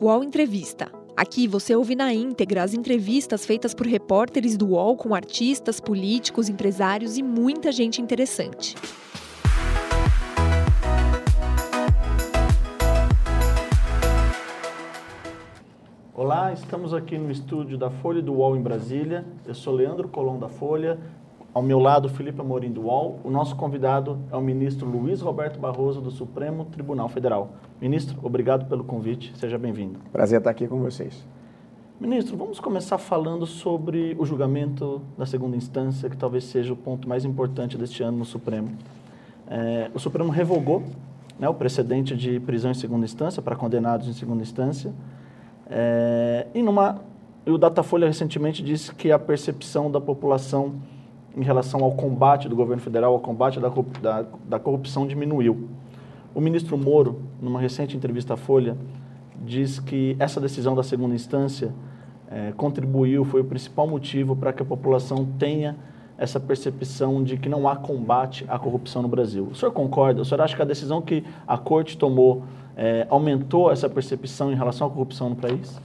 UOL Entrevista. Aqui você ouve na íntegra as entrevistas feitas por repórteres do UOL com artistas, políticos, empresários e muita gente interessante. Olá, estamos aqui no estúdio da Folha do UOL em Brasília. Eu sou Leandro Colom da Folha ao meu lado, Felipe Amorim do UOL. O nosso convidado é o ministro Luiz Roberto Barroso, do Supremo Tribunal Federal. Ministro, obrigado pelo convite. Seja bem-vindo. Prazer estar aqui com vocês. Ministro, vamos começar falando sobre o julgamento da segunda instância, que talvez seja o ponto mais importante deste ano no Supremo. É, o Supremo revogou né, o precedente de prisão em segunda instância para condenados em segunda instância. É, e, numa, e o Datafolha recentemente disse que a percepção da população em relação ao combate do governo federal, ao combate da, da, da corrupção diminuiu. O ministro Moro, numa recente entrevista à Folha, diz que essa decisão da segunda instância é, contribuiu, foi o principal motivo para que a população tenha essa percepção de que não há combate à corrupção no Brasil. O senhor concorda? O senhor acha que a decisão que a corte tomou é, aumentou essa percepção em relação à corrupção no país?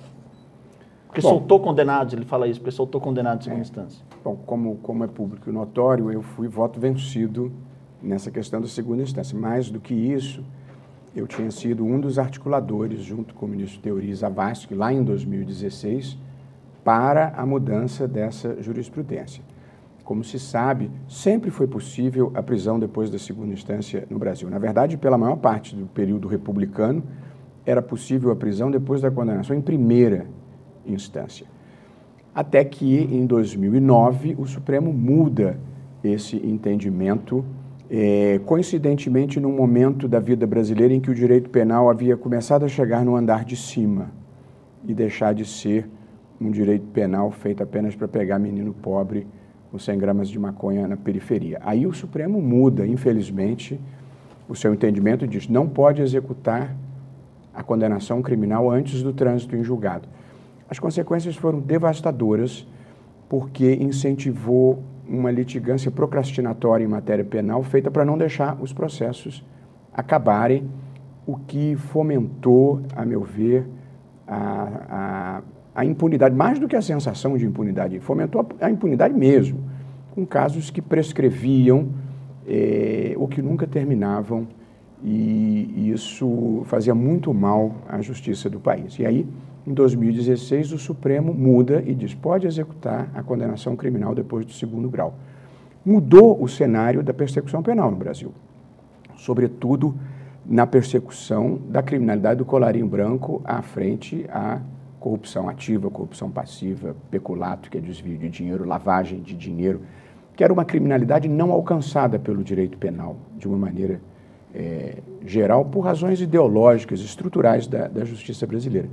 Porque Bom, soltou condenados, ele fala isso, porque soltou condenados em segunda é, instância. Bom, como, como é público e notório, eu fui voto vencido nessa questão da segunda instância. Mais do que isso, eu tinha sido um dos articuladores, junto com o ministro Teori Zavascki, lá em 2016, para a mudança dessa jurisprudência. Como se sabe, sempre foi possível a prisão depois da segunda instância no Brasil. Na verdade, pela maior parte do período republicano, era possível a prisão depois da condenação em primeira instância. Até que, em 2009, o Supremo muda esse entendimento, é, coincidentemente num momento da vida brasileira em que o direito penal havia começado a chegar no andar de cima e deixar de ser um direito penal feito apenas para pegar menino pobre com 100 gramas de maconha na periferia. Aí o Supremo muda, infelizmente, o seu entendimento e diz não pode executar a condenação criminal antes do trânsito em julgado. As consequências foram devastadoras, porque incentivou uma litigância procrastinatória em matéria penal feita para não deixar os processos acabarem, o que fomentou, a meu ver, a, a, a impunidade, mais do que a sensação de impunidade, fomentou a, a impunidade mesmo, com casos que prescreviam eh, ou que nunca terminavam, e, e isso fazia muito mal à justiça do país. E aí, em 2016, o Supremo muda e diz: pode executar a condenação criminal depois do segundo grau. Mudou o cenário da persecução penal no Brasil, sobretudo na persecução da criminalidade do colarinho branco à frente à corrupção ativa, corrupção passiva, peculato, que é desvio de dinheiro, lavagem de dinheiro, que era uma criminalidade não alcançada pelo direito penal de uma maneira é, geral por razões ideológicas, estruturais da, da justiça brasileira.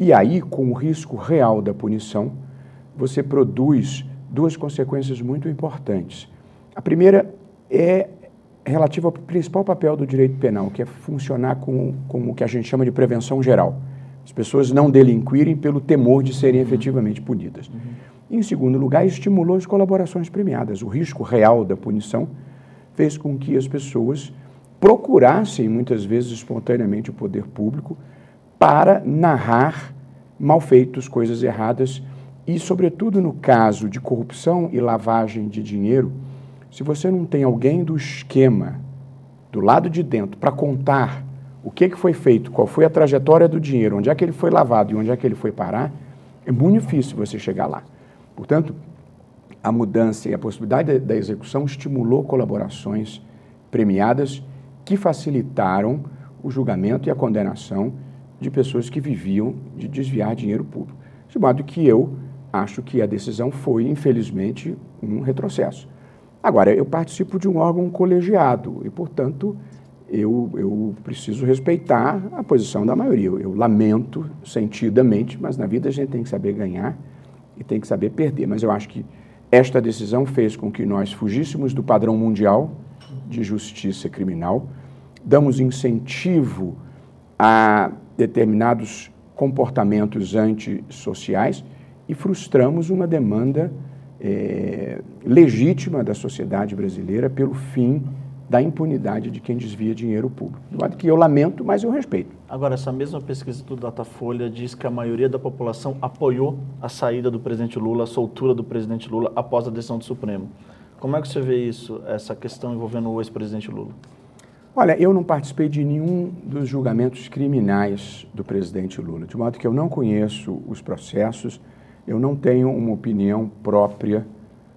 E aí, com o risco real da punição, você produz duas consequências muito importantes. A primeira é relativa ao principal papel do direito penal, que é funcionar com, com o que a gente chama de prevenção geral. As pessoas não delinquirem pelo temor de serem efetivamente punidas. Uhum. Em segundo lugar, estimulou as colaborações premiadas. O risco real da punição fez com que as pessoas procurassem, muitas vezes espontaneamente, o poder público para narrar malfeitos, coisas erradas e, sobretudo, no caso de corrupção e lavagem de dinheiro, se você não tem alguém do esquema, do lado de dentro, para contar o que, que foi feito, qual foi a trajetória do dinheiro, onde é que ele foi lavado e onde é que ele foi parar, é muito difícil você chegar lá. Portanto, a mudança e a possibilidade da execução estimulou colaborações premiadas que facilitaram o julgamento e a condenação de pessoas que viviam de desviar dinheiro público. De modo que eu acho que a decisão foi, infelizmente, um retrocesso. Agora, eu participo de um órgão colegiado e, portanto, eu, eu preciso respeitar a posição da maioria. Eu, eu lamento sentidamente, mas na vida a gente tem que saber ganhar e tem que saber perder. Mas eu acho que esta decisão fez com que nós fugíssemos do padrão mundial de justiça criminal, damos incentivo a determinados comportamentos antissociais e frustramos uma demanda é, legítima da sociedade brasileira pelo fim da impunidade de quem desvia dinheiro público. De modo que eu lamento, mas eu respeito. Agora, essa mesma pesquisa do Datafolha diz que a maioria da população apoiou a saída do presidente Lula, a soltura do presidente Lula após a decisão do Supremo. Como é que você vê isso, essa questão envolvendo o ex-presidente Lula? Olha, eu não participei de nenhum dos julgamentos criminais do presidente Lula, de modo que eu não conheço os processos, eu não tenho uma opinião própria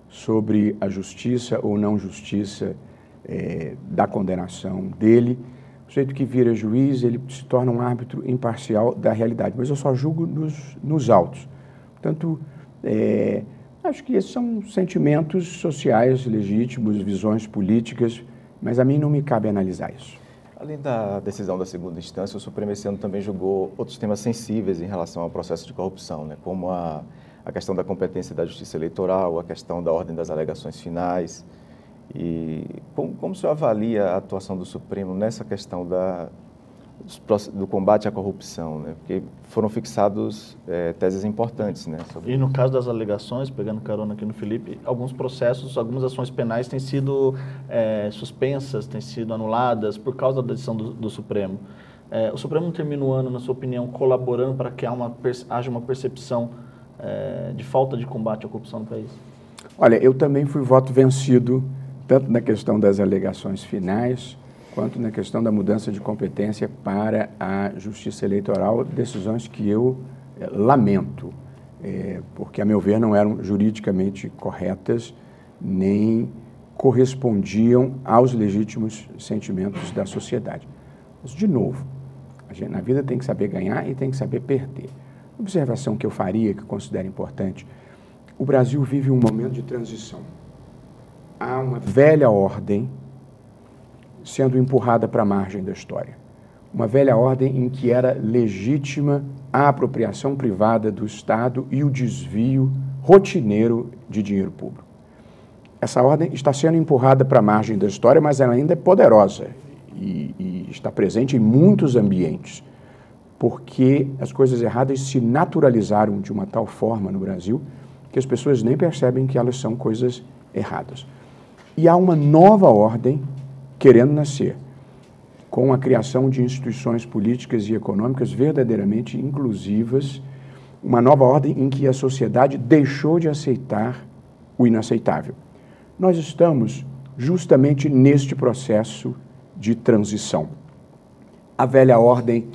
sobre a justiça ou não justiça é, da condenação dele. O sujeito que vira juiz, ele se torna um árbitro imparcial da realidade, mas eu só julgo nos, nos autos. Portanto, é, acho que esses são sentimentos sociais legítimos, visões políticas, mas a mim não me cabe analisar isso. Além da decisão da segunda instância, o Supremo esse ano também julgou outros temas sensíveis em relação ao processo de corrupção, né, como a, a questão da competência da justiça eleitoral, a questão da ordem das alegações finais, e como, como o senhor avalia a atuação do Supremo nessa questão da, do combate à corrupção? Né? Porque foram fixados é, teses importantes. Né, sobre... E no caso das alegações, pegando carona aqui no Felipe, alguns processos, algumas ações penais têm sido é, suspensas, têm sido anuladas por causa da decisão do, do Supremo. É, o Supremo termina o ano, na sua opinião, colaborando para que uma, haja uma percepção é, de falta de combate à corrupção no país? Olha, eu também fui voto vencido tanto na questão das alegações finais, quanto na questão da mudança de competência para a justiça eleitoral, decisões que eu é, lamento, é, porque, a meu ver, não eram juridicamente corretas, nem correspondiam aos legítimos sentimentos da sociedade. Mas, de novo, gente, na vida tem que saber ganhar e tem que saber perder. Observação que eu faria, que considero importante, o Brasil vive um momento de transição há uma velha ordem sendo empurrada para a margem da história. Uma velha ordem em que era legítima a apropriação privada do Estado e o desvio rotineiro de dinheiro público. Essa ordem está sendo empurrada para a margem da história, mas ela ainda é poderosa e, e está presente em muitos ambientes, porque as coisas erradas se naturalizaram de uma tal forma no Brasil que as pessoas nem percebem que elas são coisas erradas. E há uma nova ordem querendo nascer, com a criação de instituições políticas e econômicas verdadeiramente inclusivas, uma nova ordem em que a sociedade deixou de aceitar o inaceitável. Nós estamos justamente neste processo de transição. A velha ordem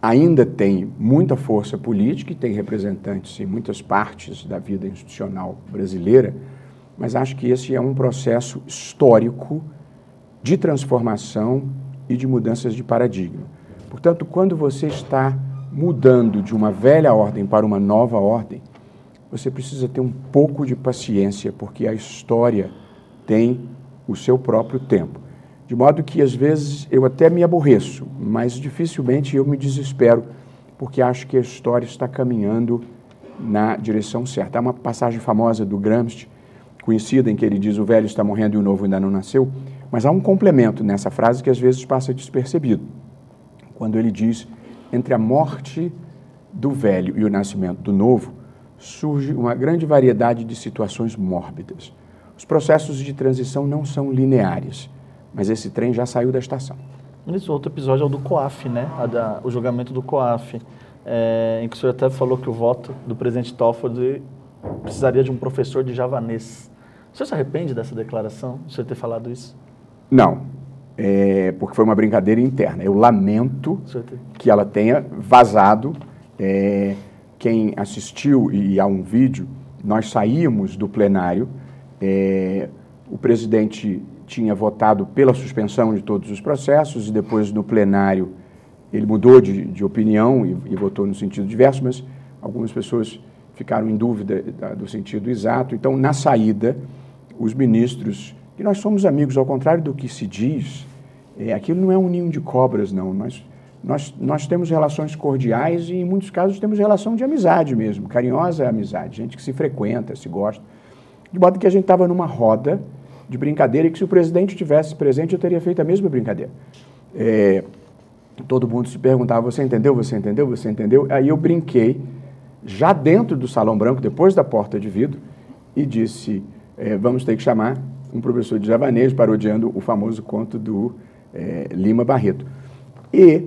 ainda tem muita força política e tem representantes em muitas partes da vida institucional brasileira mas acho que esse é um processo histórico de transformação e de mudanças de paradigma. Portanto, quando você está mudando de uma velha ordem para uma nova ordem, você precisa ter um pouco de paciência, porque a história tem o seu próprio tempo. De modo que, às vezes, eu até me aborreço, mas dificilmente eu me desespero, porque acho que a história está caminhando na direção certa. Há uma passagem famosa do Gramsci, conhecida em que ele diz o velho está morrendo e o novo ainda não nasceu, mas há um complemento nessa frase que às vezes passa despercebido. Quando ele diz entre a morte do velho e o nascimento do novo, surge uma grande variedade de situações mórbidas. Os processos de transição não são lineares, mas esse trem já saiu da estação. Esse outro episódio é o do COAF, né? Da, o julgamento do COAF, é, em que o senhor até falou que o voto do presidente Toffoli precisaria de um professor de javanês. O senhor se arrepende dessa declaração, de você ter falado isso? Não, é, porque foi uma brincadeira interna. Eu lamento que ela tenha vazado. É, quem assistiu, e há um vídeo, nós saímos do plenário, é, o presidente tinha votado pela suspensão de todos os processos, e depois no plenário ele mudou de, de opinião e, e votou no sentido diverso, mas algumas pessoas ficaram em dúvida do sentido exato. Então, na saída, os ministros, que nós somos amigos, ao contrário do que se diz, é, aquilo não é um ninho de cobras, não. Nós, nós, nós temos relações cordiais e, em muitos casos, temos relação de amizade mesmo, carinhosa amizade, gente que se frequenta, se gosta. De modo que a gente estava numa roda de brincadeira e que, se o presidente tivesse presente, eu teria feito a mesma brincadeira. É, todo mundo se perguntava: você entendeu? Você entendeu? Você entendeu? Aí eu brinquei, já dentro do Salão Branco, depois da porta de vidro, e disse: é, vamos ter que chamar um professor de javanês parodiando o famoso conto do é, Lima Barreto. E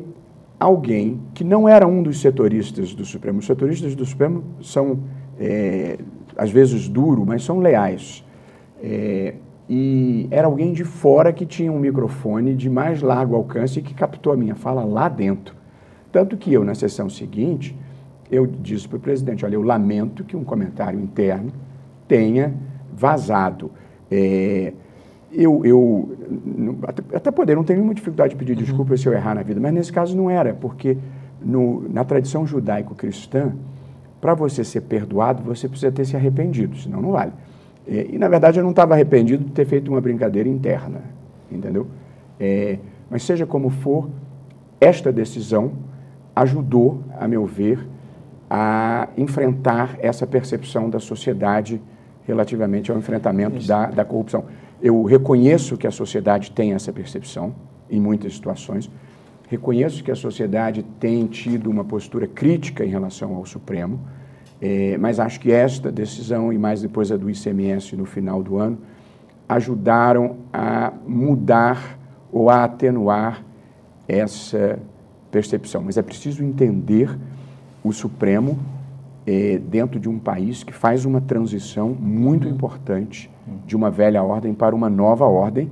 alguém que não era um dos setoristas do Supremo. Os setoristas do Supremo são, é, às vezes, duros, mas são leais. É, e era alguém de fora que tinha um microfone de mais largo alcance e que captou a minha fala lá dentro. Tanto que eu, na sessão seguinte, eu disse para o presidente, olha, eu lamento que um comentário interno tenha vazado. É, eu, eu até, até poder, não tenho nenhuma dificuldade de pedir uhum. desculpa se eu errar na vida, mas nesse caso não era, porque no, na tradição judaico-cristã, para você ser perdoado, você precisa ter se arrependido, senão não vale. E, e na verdade, eu não estava arrependido de ter feito uma brincadeira interna, entendeu? É, mas seja como for, esta decisão ajudou, a meu ver, a enfrentar essa percepção da sociedade relativamente ao enfrentamento da, da corrupção. Eu reconheço que a sociedade tem essa percepção em muitas situações, reconheço que a sociedade tem tido uma postura crítica em relação ao Supremo, é, mas acho que esta decisão, e mais depois a do ICMS no final do ano, ajudaram a mudar ou a atenuar essa percepção. Mas é preciso entender o Supremo é, dentro de um país que faz uma transição muito uhum. importante de uma velha ordem para uma nova ordem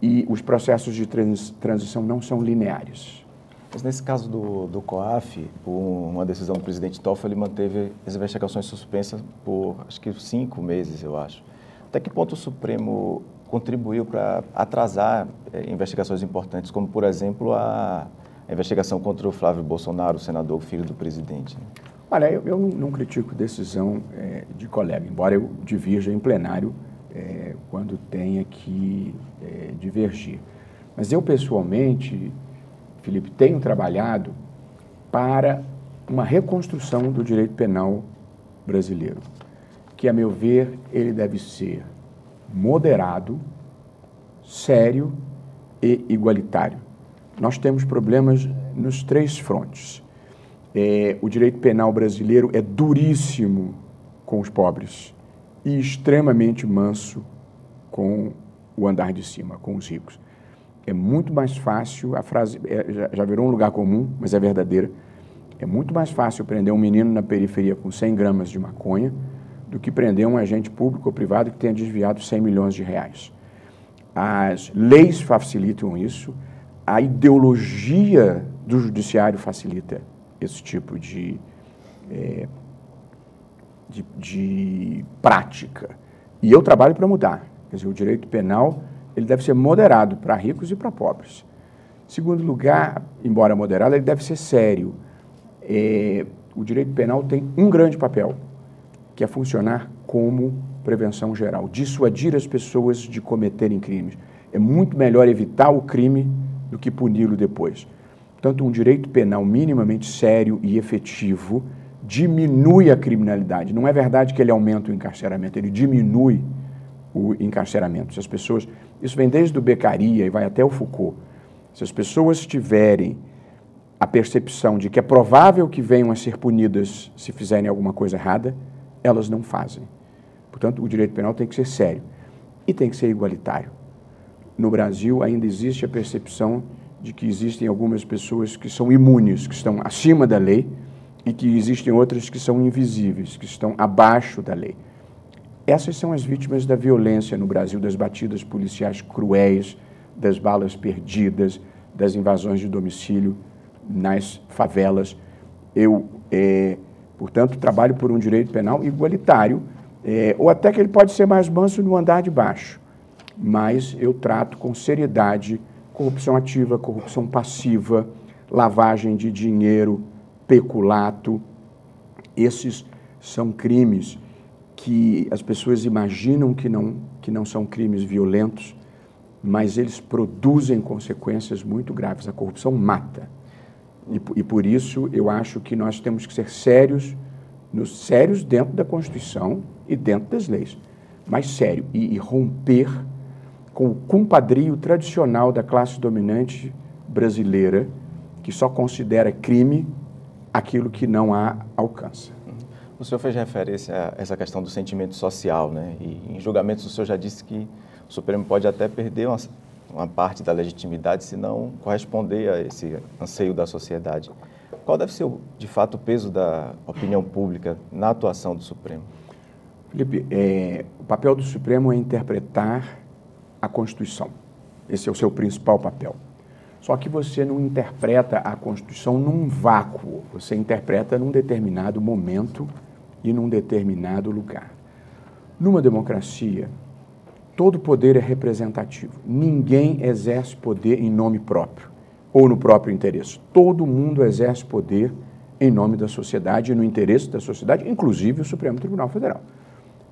e os processos de trans, transição não são lineares. Mas nesse caso do, do COAF, por uma decisão do presidente Toffoli, ele manteve as investigações suspensas por acho que cinco meses, eu acho. Até que ponto o Supremo contribuiu para atrasar é, investigações importantes, como, por exemplo, a, a, investigação contra o Flávio Bolsonaro, o senador, filho do presidente? Né? Olha, eu, eu não, critico decisão é, de colega, embora eu divirja em plenário é, quando tenha que é, divergir. Mas eu, pessoalmente, Felipe, tenho trabalhado para uma reconstrução do direito penal brasileiro, que, a meu ver, ele deve ser moderado, sério e igualitário. Nós temos problemas nos três frontes é, o direito penal brasileiro é duríssimo com os pobres e extremamente manso com o andar de cima, com os ricos. É muito mais fácil, a frase é, já, já virou um lugar comum, mas é verdadeira. É muito mais fácil prender um menino na periferia com 100 gramas de maconha do que prender um agente público ou privado que tenha desviado 100 milhões de reais. As leis facilitam isso, a ideologia do judiciário facilita esse tipo de, é, de, de, prática. E eu trabalho para mudar. Quer dizer, o direito penal ele deve ser moderado para ricos e para pobres. Segundo lugar, embora moderado, ele deve ser sério. É, o direito penal tem um grande papel, que é funcionar como prevenção geral, dissuadir as pessoas de cometerem crimes. É muito melhor evitar o crime do que puni-lo depois. Portanto, um direito penal minimamente sério e efetivo diminui a criminalidade. Não é verdade que ele aumenta o encarceramento, ele diminui o encarceramento. Se as pessoas, isso vem desde o Beccaria e vai até o Foucault. Se as pessoas tiverem a percepção de que é provável que venham a ser punidas se fizerem alguma coisa errada, elas não fazem. Portanto, o direito penal tem que ser sério e tem que ser igualitário. No Brasil ainda existe a percepção de que existem algumas pessoas que são imunes, que estão acima da lei, e que existem outras que são invisíveis, que estão abaixo da lei. Essas são as vítimas da violência no Brasil, das batidas policiais cruéis, das balas perdidas, das invasões de domicílio nas favelas. Eu, é, portanto, trabalho por um direito penal igualitário, é, ou até que ele pode ser mais manso no andar de baixo, mas eu trato com seriedade corrupção ativa, corrupção passiva, lavagem de dinheiro, peculato. Esses são crimes que as pessoas imaginam que não, que não são crimes violentos, mas eles produzem consequências muito graves. A corrupção mata. E, e por isso eu acho que nós temos que ser sérios, nos, sérios dentro da Constituição e dentro das leis, mas sério, e, e romper com o compadrio tradicional da classe dominante brasileira, que só considera crime aquilo que não há alcança. O senhor fez referência a essa questão do sentimento social, né? E em julgamentos o senhor já disse que o Supremo pode até perder uma, uma parte da legitimidade se não corresponder a esse anseio da sociedade. Qual deve ser, de fato, o peso da opinião pública na atuação do Supremo? Felipe, é, o papel do Supremo é interpretar a Constituição. Esse é o seu principal papel. Só que você não interpreta a Constituição num vácuo, você interpreta num determinado momento e num determinado lugar. Numa democracia, todo poder é representativo. Ninguém exerce poder em nome próprio ou no próprio interesse. Todo mundo exerce poder em nome da sociedade e no interesse da sociedade, inclusive o Supremo Tribunal Federal.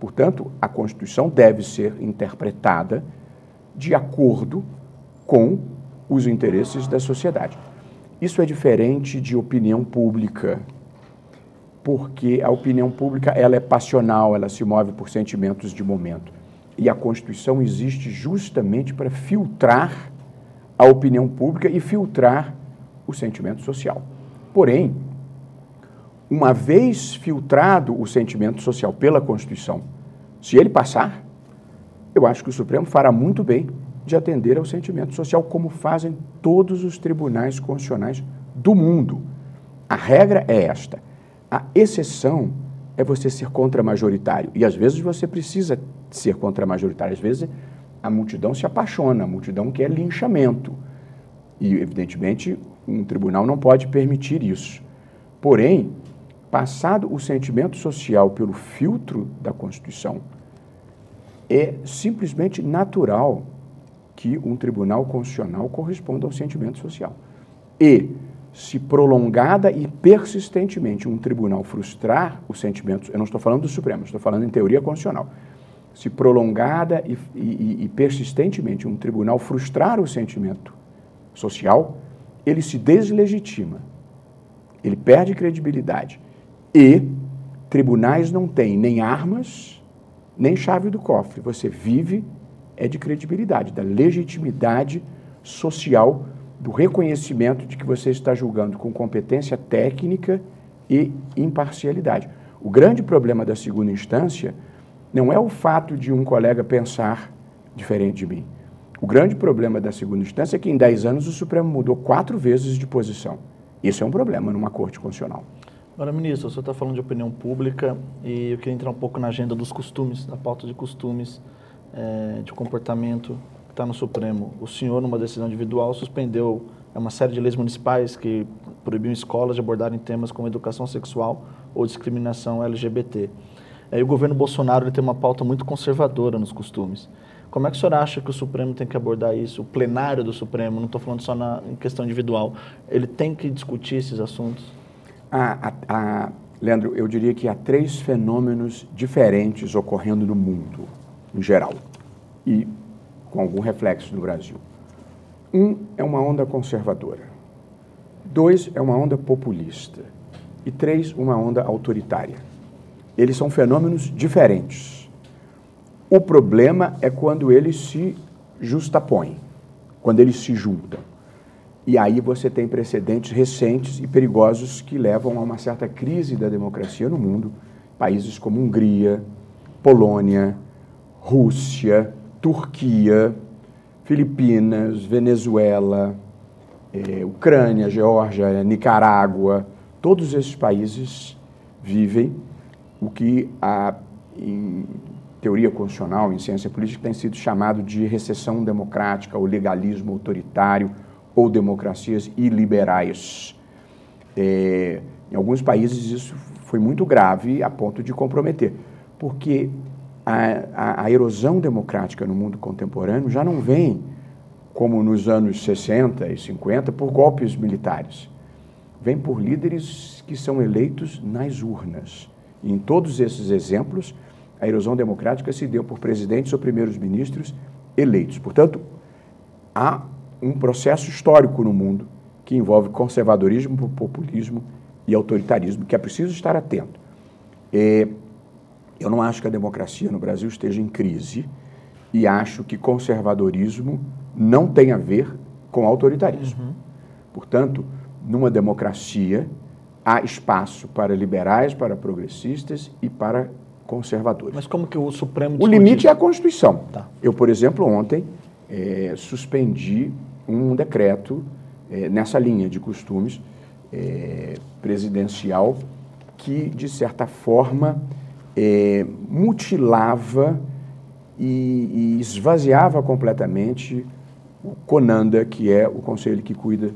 Portanto, a Constituição deve ser interpretada de acordo com os interesses da sociedade. Isso é diferente de opinião pública, porque a opinião pública ela é passional, ela se move por sentimentos de momento. E a Constituição existe justamente para filtrar a opinião pública e filtrar o sentimento social. Porém, uma vez filtrado o sentimento social pela Constituição, se ele passar, eu acho que o Supremo fará muito bem de atender ao sentimento social, como fazem todos os tribunais constitucionais do mundo. A regra é esta. A exceção é você ser contra-majoritário. E às vezes você precisa ser contra-majoritário. Às vezes a multidão se apaixona, a multidão quer linchamento. E, evidentemente, um tribunal não pode permitir isso. Porém, passado o sentimento social pelo filtro da Constituição, é simplesmente natural que um tribunal constitucional corresponda ao sentimento social. E, se prolongada e persistentemente um tribunal frustrar os sentimentos, eu não estou falando do Supremo, estou falando em teoria constitucional, se prolongada e, e, e persistentemente um tribunal frustrar o sentimento social, ele se deslegitima, ele perde credibilidade e tribunais não têm nem armas, nem chave do cofre. Você vive é de credibilidade, da legitimidade social, do reconhecimento de que você está julgando com competência técnica e imparcialidade. O grande problema da segunda instância não é o fato de um colega pensar diferente de mim. O grande problema da segunda instância é que em 10 anos o Supremo mudou quatro vezes de posição. Isso é um problema numa corte constitucional. Agora, ministro, o senhor está falando de opinião pública e eu queria entrar um pouco na agenda dos costumes, da pauta de costumes, é, de comportamento que está no Supremo. O senhor, numa decisão individual, suspendeu uma série de leis municipais que proibiam escolas de abordarem temas como educação sexual ou discriminação LGBT. É, e o governo Bolsonaro ele tem uma pauta muito conservadora nos costumes. Como é que o senhor acha que o Supremo tem que abordar isso? O plenário do Supremo, não estou falando só na em questão individual, ele tem que discutir esses assuntos? Leandro, eu diria que há três fenômenos diferentes ocorrendo no mundo, em geral, e com algum reflexo no Brasil. Um é uma onda conservadora. Dois é uma onda populista. E três, uma onda autoritária. Eles são fenômenos diferentes. O problema é quando eles se justapõem, quando eles se juntam. E aí você tem precedentes recentes e perigosos que levam a uma certa crise da democracia no mundo. Países como Hungria, Polônia, Rússia, Turquia, Filipinas, Venezuela, eh, Ucrânia, Geórgia, Nicarágua, todos esses países vivem o que a, em teoria constitucional, em ciência política, tem sido chamado de recessão democrática, ou legalismo autoritário, ou democracias iliberais. É, em alguns países isso foi muito grave a ponto de comprometer, porque a, a, a, erosão democrática no mundo contemporâneo já não vem, como nos anos 60 e 50, por golpes militares. Vem por líderes que são eleitos nas urnas. E em todos esses exemplos, a erosão democrática se deu por presidentes ou primeiros ministros eleitos. Portanto, há um processo histórico no mundo que envolve conservadorismo, populismo e autoritarismo, que é preciso estar atento. É, eu não acho que a democracia no Brasil esteja em crise e acho que conservadorismo não tem a ver com autoritarismo. Uhum. Portanto, numa democracia há espaço para liberais, para progressistas e para conservadores. Mas como que o Supremo O limite é a Constituição. Tá. Eu, por exemplo, ontem é, suspendi um decreto é, nessa linha de costumes é, presidencial que, de certa forma, é, mutilava e, e esvaziava completamente o CONANDA, que é o conselho que cuida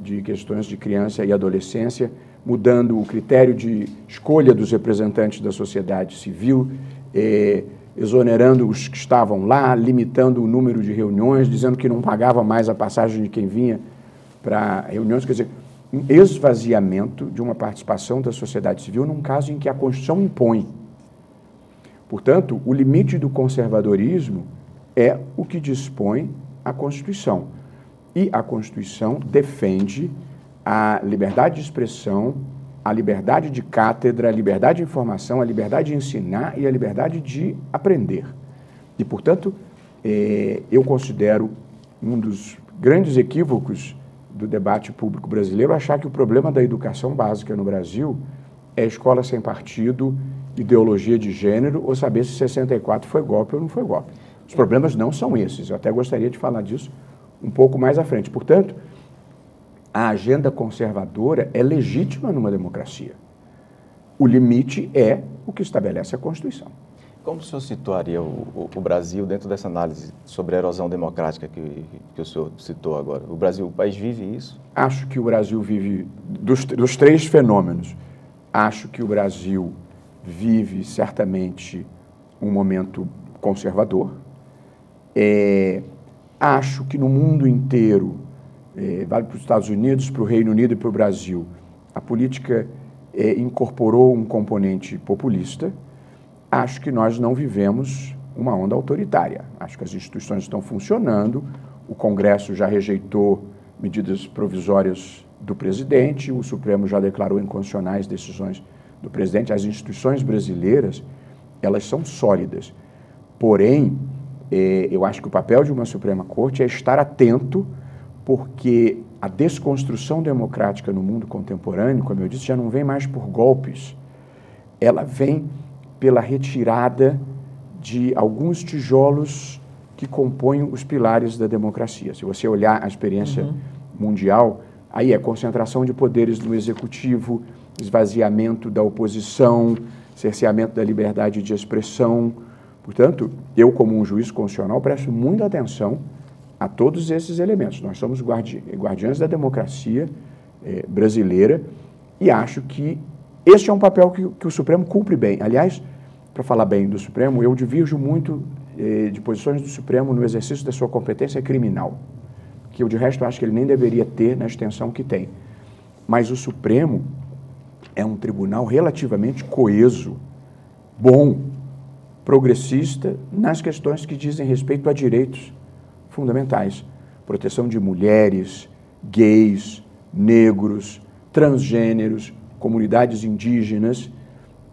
de questões de criança e adolescência, mudando o critério de escolha dos representantes da sociedade civil, eh, exonerando os que estavam lá, limitando o número de reuniões, dizendo que não pagava mais a passagem de quem vinha para reuniões, quer dizer, um esvaziamento de uma participação da sociedade civil num caso em que a Constituição impõe. Portanto, o limite do conservadorismo é o que dispõe a Constituição. E a Constituição defende a liberdade de expressão, a liberdade de cátedra, a liberdade de informação, a liberdade de ensinar e a liberdade de aprender. E, portanto, eh, eu considero um dos grandes equívocos do debate público brasileiro achar que o problema da educação básica no Brasil é escola sem partido, ideologia de gênero ou saber se 64 foi golpe ou não foi golpe. Os problemas não são esses. Eu até gostaria de falar disso um pouco mais à frente. Portanto, a agenda conservadora é legítima numa democracia. O limite é o que estabelece a Constituição. Como o senhor situaria o, o, o, Brasil dentro dessa análise sobre a erosão democrática que, que o senhor citou agora? O Brasil, o país vive isso? Acho que o Brasil vive dos, dos três fenômenos. Acho que o Brasil vive certamente um momento conservador. É, acho que no mundo inteiro, vale para os Estados Unidos, para o Reino Unido e para o Brasil, a política é, incorporou um componente populista. Acho que nós não vivemos uma onda autoritária. Acho que as instituições estão funcionando, o Congresso já rejeitou medidas provisórias do presidente, o Supremo já declarou inconstitucionais decisões do presidente. As instituições brasileiras, elas são sólidas. Porém, é, eu acho que o papel de uma Suprema Corte é estar atento, porque a desconstrução democrática no mundo contemporâneo, como eu disse, já não vem mais por golpes, ela vem pela retirada de alguns tijolos que compõem os pilares da democracia. Se você olhar a experiência uhum. mundial, aí é concentração de poderes no executivo, esvaziamento da oposição, cerceamento da liberdade de expressão, Portanto, eu, como um juiz constitucional, presto muita atenção a todos esses elementos. Nós somos guardi guardiães da democracia eh, brasileira e acho que este é um papel que, que, o Supremo cumpre bem. Aliás, para falar bem do Supremo, eu divirjo muito eh, de posições do Supremo no exercício da sua competência criminal, que eu, de resto, acho que ele nem deveria ter na extensão que tem. Mas o Supremo é um tribunal relativamente coeso, bom, progressista nas questões que dizem respeito a direitos fundamentais. Proteção de mulheres, gays, negros, transgêneros, comunidades indígenas.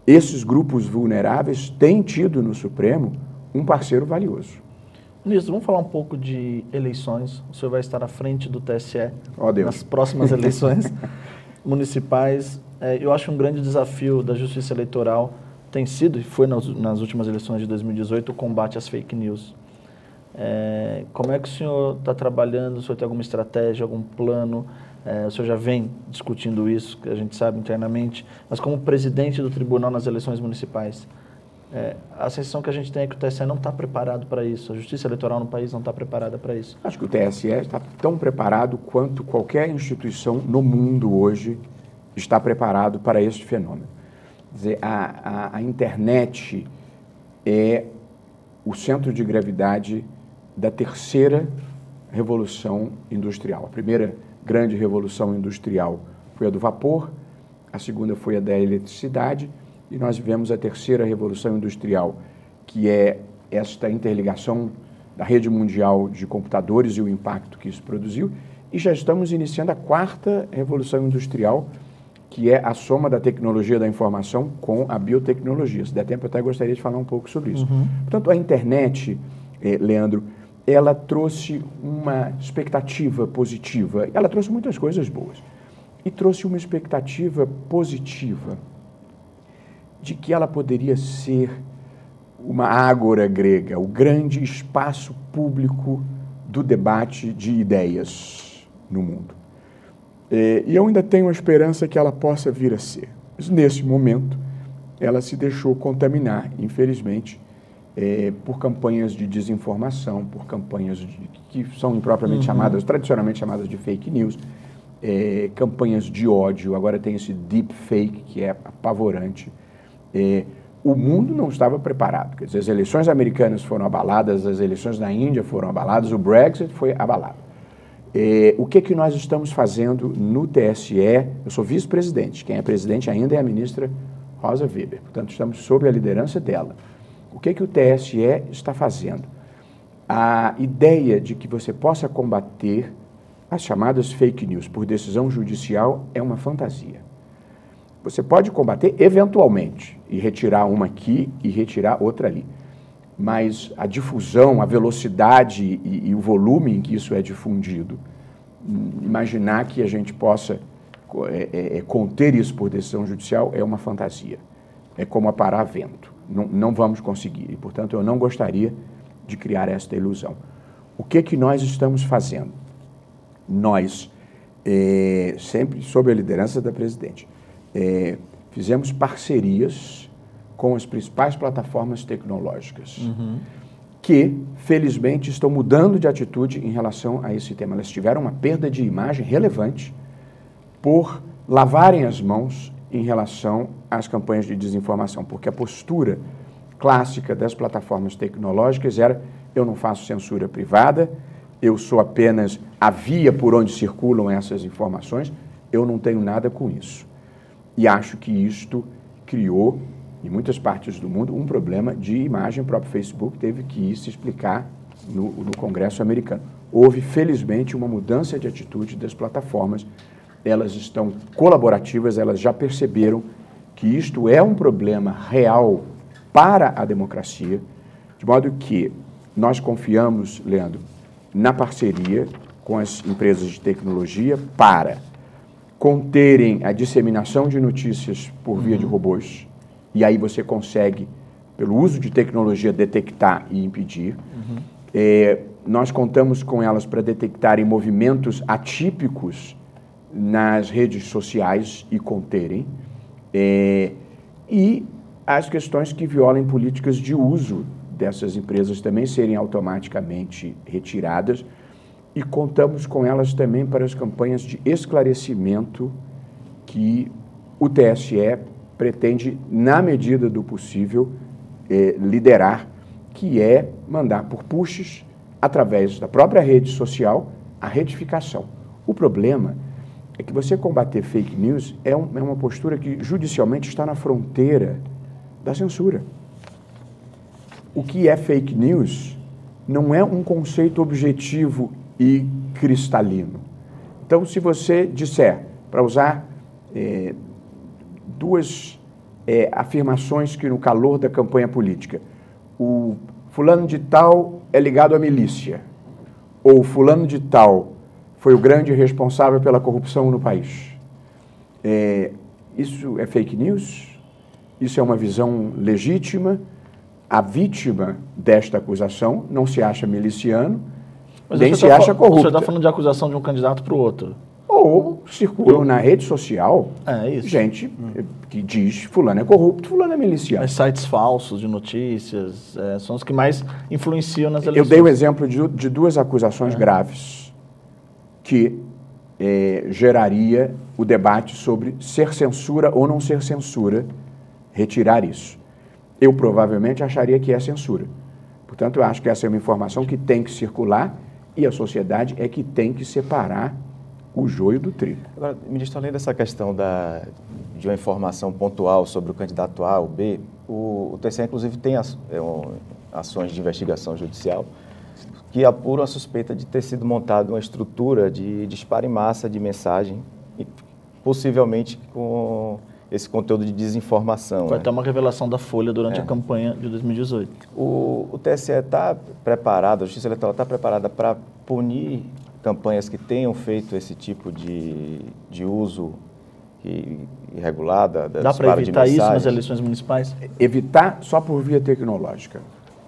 Esses grupos vulneráveis têm tido no Supremo um parceiro valioso. Ministro, vamos falar um pouco de eleições. O senhor vai estar à frente do TSE oh, nas próximas eleições municipais. É, eu acho um grande desafio da Justiça Eleitoral tem sido, e foi nas, nas, últimas eleições de 2018, o combate às fake news. É, como é que o senhor está trabalhando? O senhor tem alguma estratégia, algum plano? É, o senhor já vem discutindo isso, que a gente sabe internamente, mas como presidente do tribunal nas eleições municipais, é, a sensação que a gente tem é que o TSE não está preparado para isso, a justiça eleitoral no país não está preparada para isso. Acho que o TSE está tão preparado quanto qualquer instituição no mundo hoje está preparado para este fenômeno dizer, a, a, a internet é o centro de gravidade da terceira revolução industrial. A primeira grande revolução industrial foi a do vapor, a segunda foi a da eletricidade e nós vivemos a terceira revolução industrial, que é esta interligação da rede mundial de computadores e o impacto que isso produziu, e já estamos iniciando a quarta revolução industrial, que é a soma da tecnologia da informação com a biotecnologia. Se der tempo, eu até gostaria de falar um pouco sobre isso. Uhum. Portanto, a internet, eh, Leandro, ela trouxe uma expectativa positiva. Ela trouxe muitas coisas boas. E trouxe uma expectativa positiva de que ela poderia ser uma ágora grega, o grande espaço público do debate de ideias no mundo. É, e eu ainda tenho a esperança que ela possa vir a ser. Mas nesse momento, ela se deixou contaminar, infelizmente, é, por campanhas de desinformação, por campanhas de, que são impropriamente uhum. chamadas, tradicionalmente chamadas de fake news, é, campanhas de ódio. Agora tem esse deep fake que é apavorante. É, o mundo não estava preparado. Quer dizer, as eleições americanas foram abaladas, as eleições na Índia foram abaladas, o Brexit foi abalado. É, o que, que nós estamos fazendo no TSE? Eu sou vice-presidente, quem é presidente ainda é a ministra Rosa Weber, portanto, estamos sob a liderança dela. O que, que o TSE está fazendo? A ideia de que você possa combater as chamadas fake news por decisão judicial é uma fantasia. Você pode combater eventualmente e retirar uma aqui e retirar outra ali. Mas a difusão, a velocidade e, e o volume em que isso é difundido, imaginar que a gente possa é, é, é, conter isso por decisão judicial é uma fantasia. É como aparar vento. Não, não vamos conseguir. E, portanto, eu não gostaria de criar esta ilusão. O que, que nós estamos fazendo? Nós, é, sempre sob a liderança da presidente, é, fizemos parcerias com as principais plataformas tecnológicas, uhum. que, felizmente, estão mudando de atitude em relação a esse tema. Elas tiveram uma perda de imagem relevante por lavarem as mãos em relação às campanhas de desinformação, porque a postura clássica das plataformas tecnológicas era: eu não faço censura privada, eu sou apenas a via por onde circulam essas informações, eu não tenho nada com isso. E acho que isto criou, em muitas partes do mundo, um problema de imagem. O próprio Facebook teve que ir se explicar no, no Congresso americano. Houve, felizmente, uma mudança de atitude das plataformas. Elas estão colaborativas, elas já perceberam que isto é um problema real para a democracia, de modo que nós confiamos, Leandro, na parceria com as empresas de tecnologia para conterem a disseminação de notícias por via de uhum. robôs, e aí você consegue, pelo uso de tecnologia, detectar e impedir. Uhum. É, nós contamos com elas para detectarem movimentos atípicos nas redes sociais e conterem. É, e as questões que violem políticas de uso dessas empresas também serem automaticamente retiradas e contamos com elas também para as campanhas de esclarecimento que o TSE pretende, na medida do possível, eh, liderar, que é mandar por pushes, através da própria rede social, a retificação. O problema é que você combater fake news é, um, é uma postura que judicialmente está na fronteira da censura. O que é fake news não é um conceito objetivo e cristalino. Então, se você disser, para usar é, duas é, afirmações que no calor da campanha política, o fulano de tal é ligado à milícia, ou fulano de tal foi o grande responsável pela corrupção no país. É, isso é fake news? Isso é uma visão legítima? A vítima desta acusação não se acha miliciano, mas nem se tá acha corrupto. Você está falando de acusação de um candidato para o outro. Ou circulam na rede social é, gente hum. que diz fulano é corrupto, fulano é miliciano. Mas sites falsos de notícias é, são os que mais influenciam nas eleições. Eu dei o exemplo de, de duas acusações é. graves que é, geraria o debate sobre ser censura ou não ser censura, retirar isso. Eu provavelmente acharia que é censura. Portanto, eu acho que essa é uma informação que tem que circular e a sociedade é que tem que separar o joio do trigo. Agora, ministro, além dessa questão da, de uma informação pontual sobre o candidato A ou B, o, o inclusive, tem as, é, um, ações de investigação judicial que apuram a suspeita de ter sido montada uma estrutura de disparo em massa de mensagem, e possivelmente com esse conteúdo de desinformação. Foi né? até uma revelação da Folha durante é. a campanha de 2018. O, o TSE está preparado, a Justiça Eleitoral está preparada para punir campanhas que tenham feito esse tipo de, de uso irregulada. Dá para evitar isso nas eleições municipais? Evitar só por via tecnológica,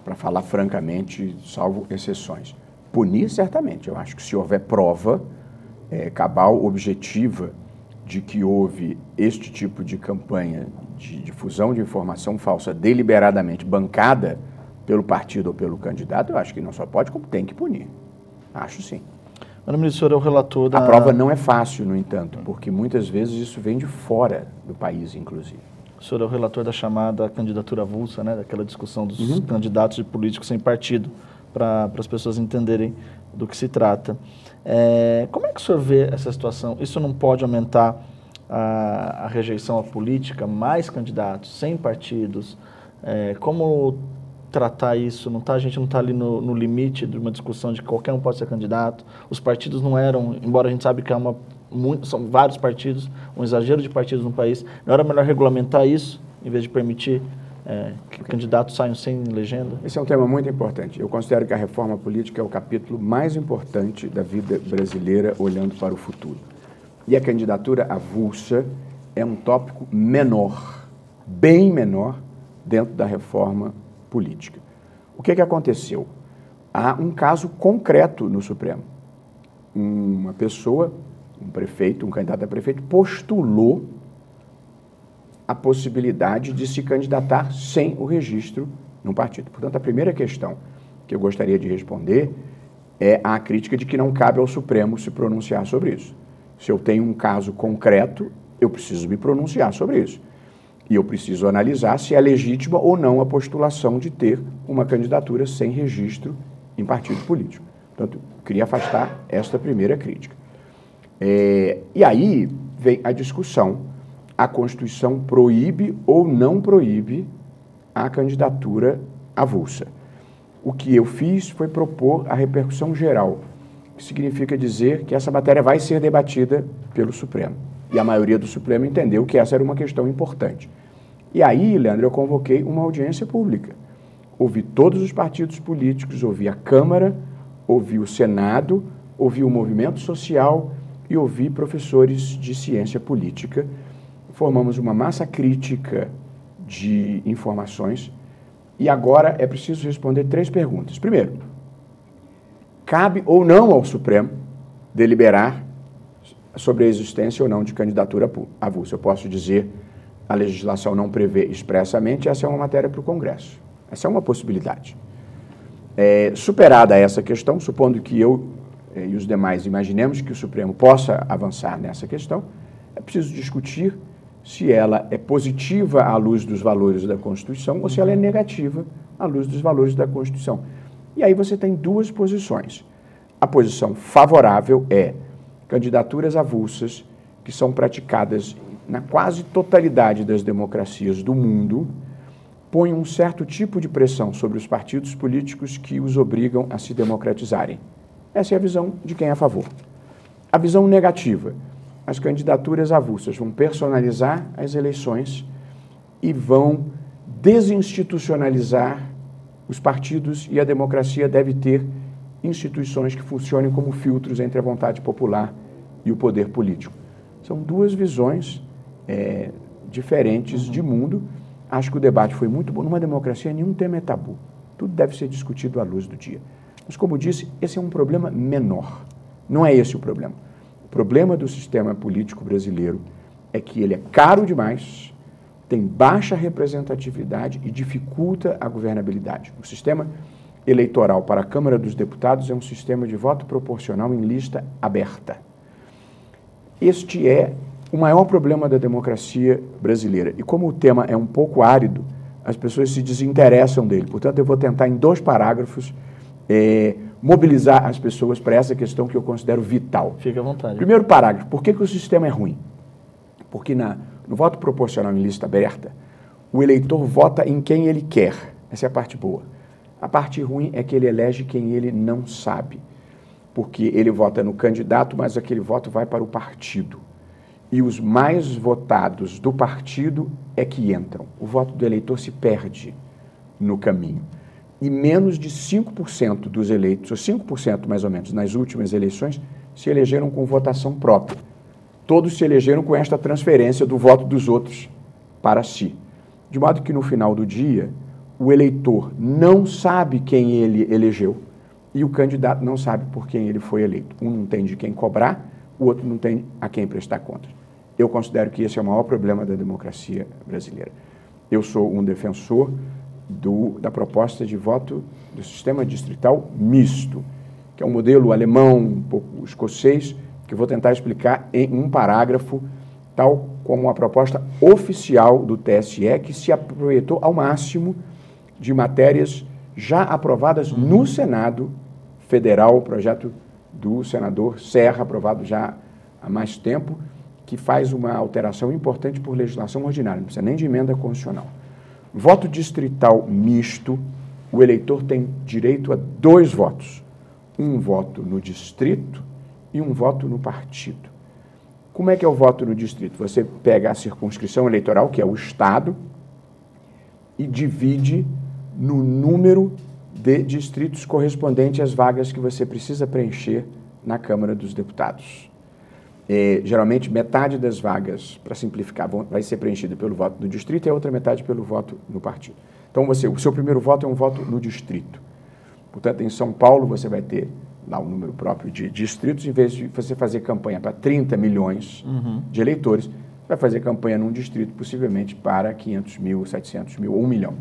para falar francamente, salvo exceções. Punir, certamente. Eu acho que se houver prova é, cabal, objetiva, de que houve este tipo de campanha de difusão de informação falsa deliberadamente bancada pelo partido ou pelo candidato, eu acho que não só pode, como tem que punir. Acho sim. Mano, ministro, é o relator da... A prova não é fácil, no entanto, porque muitas vezes isso vem de fora do país, inclusive. O senhor é o relator da chamada candidatura avulsa, né? daquela discussão dos uhum. candidatos de políticos sem partido, para as pessoas entenderem do que se trata. É, como é que o senhor vê essa situação? Isso não pode aumentar a, a rejeição à política? Mais candidatos, sem partidos? É, como tratar isso? Não tá, a gente não está ali no, no, limite de uma discussão de que qualquer um pode ser candidato. Os partidos não eram, embora a gente sabe que há uma, muito, são vários partidos, um exagero de partidos no país. Não era melhor regulamentar isso em vez de permitir é, que candidatos saiam sem legenda? Esse é um tema muito importante. Eu considero que a reforma política é o capítulo mais importante da vida brasileira olhando para o futuro. E a candidatura avulsa é um tópico menor, bem menor, dentro da reforma política. O que, que aconteceu? Há um caso concreto no Supremo. Uma pessoa, um prefeito, um candidato a prefeito, postulou a possibilidade de se candidatar sem o registro no partido. Portanto, a primeira questão que eu gostaria de responder é a crítica de que não cabe ao Supremo se pronunciar sobre isso. Se eu tenho um caso concreto, eu preciso me pronunciar sobre isso. E eu preciso analisar se é legítima ou não a postulação de ter uma candidatura sem registro em partido político. Portanto, queria afastar esta primeira crítica. É, e aí vem a discussão: a Constituição proíbe ou não proíbe a candidatura avulsa? O que eu fiz foi propor a repercussão geral, que significa dizer que essa matéria vai ser debatida pelo Supremo. E a maioria do Supremo entendeu que essa era uma questão importante. E aí, Leandro, eu convoquei uma audiência pública. Ouvi todos os partidos políticos, ouvi a Câmara, ouvi o Senado, ouvi o movimento social e ouvi professores de ciência política. Formamos uma massa crítica de informações e agora é preciso responder três perguntas. Primeiro, cabe ou não ao Supremo deliberar sobre a existência ou não de candidatura avulsa? Eu posso dizer a legislação não prevê expressamente, essa é uma matéria para o Congresso. Essa é uma possibilidade. É, superada essa questão, supondo que eu e os demais imaginemos que o Supremo possa avançar nessa questão, é preciso discutir se ela é positiva à luz dos valores da Constituição ou se ela é negativa à luz dos valores da Constituição. E aí você tem duas posições. A posição favorável é candidaturas avulsas que são praticadas na quase totalidade das democracias do mundo, põe um certo tipo de pressão sobre os partidos políticos que os obrigam a se democratizarem. Essa é a visão de quem é a favor. A visão negativa: as candidaturas avulsas vão personalizar as eleições e vão desinstitucionalizar os partidos e a democracia deve ter instituições que funcionem como filtros entre a vontade popular e o poder político. São duas visões é, diferentes uhum. de mundo. Acho que o debate foi muito bom. Numa democracia, nenhum tema é tabu. Tudo deve ser discutido à luz do dia. Mas, como disse, esse é um problema menor. Não é esse o problema. O problema do sistema político brasileiro é que ele é caro demais, tem baixa representatividade e dificulta a governabilidade. O sistema eleitoral para a Câmara dos Deputados é um sistema de voto proporcional em lista aberta. Este é o maior problema da democracia brasileira. E como o tema é um pouco árido, as pessoas se desinteressam dele. Portanto, eu vou tentar, em dois parágrafos, é, mobilizar as pessoas para essa questão que eu considero vital. Fique à vontade. Primeiro parágrafo: por que, que o sistema é ruim? Porque na, no voto proporcional em lista aberta, o eleitor vota em quem ele quer. Essa é a parte boa. A parte ruim é que ele elege quem ele não sabe. Porque ele vota no candidato, mas aquele voto vai para o partido e os mais votados do partido é que entram. O voto do eleitor se perde no caminho. E menos de 5% dos eleitos, ou 5% mais ou menos, nas últimas eleições, se elegeram com votação própria. todos se elegeram com esta transferência do voto dos outros para si. De modo que no final do dia, o eleitor não sabe quem ele elegeu e o candidato não sabe por quem ele foi eleito. Um não tem de quem cobrar, o outro não tem a quem prestar contas. Eu considero que esse é o maior problema da democracia brasileira. Eu sou um defensor do, da proposta de voto do sistema distrital misto, que é um modelo alemão, um pouco escocês, que vou tentar explicar em um parágrafo, tal como a proposta oficial do TSE, que se aproveitou ao máximo de matérias já aprovadas no Senado Federal, o projeto do senador Serra, aprovado já há mais tempo, que faz uma alteração importante por legislação ordinária, não precisa nem de emenda constitucional. Voto distrital misto, o eleitor tem direito a dois votos: um voto no distrito e um voto no partido. Como é que é o voto no distrito? Você pega a circunscrição eleitoral, que é o Estado, e divide no número de distritos correspondente às vagas que você precisa preencher na Câmara dos Deputados. É, geralmente, metade das vagas, para simplificar, vão, vai ser preenchida pelo voto do distrito e a outra metade pelo voto no partido. Então, você, o seu primeiro voto é um voto no distrito. Portanto, em São Paulo, você vai ter lá o um número próprio de distritos, em vez de você fazer campanha para 30 milhões uhum. de eleitores, você vai fazer campanha num distrito, possivelmente para 500 mil, 700 mil ou 1 milhão.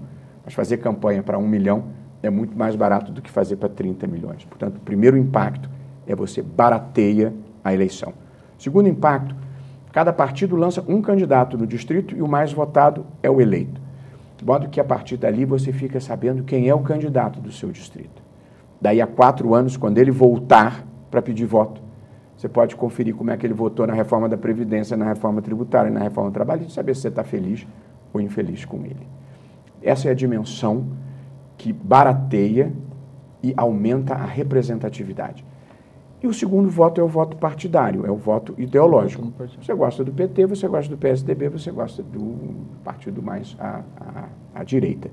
Mas fazer campanha para 1 milhão é muito mais barato do que fazer para 30 milhões. Portanto, o primeiro impacto é você barateia a eleição. Segundo impacto, cada partido lança um candidato no distrito e o mais votado é o eleito. De modo que a partir dali você fica sabendo quem é o candidato do seu distrito. Daí a quatro anos, quando ele voltar para pedir voto, você pode conferir como é que ele votou na reforma da Previdência, na reforma tributária, na reforma trabalhista, e saber se você está feliz ou infeliz com ele. Essa é a dimensão que barateia e aumenta a representatividade. E o segundo voto é o voto partidário, é o voto ideológico. Você gosta do PT, você gosta do PSDB, você gosta do partido mais à, à, à direita.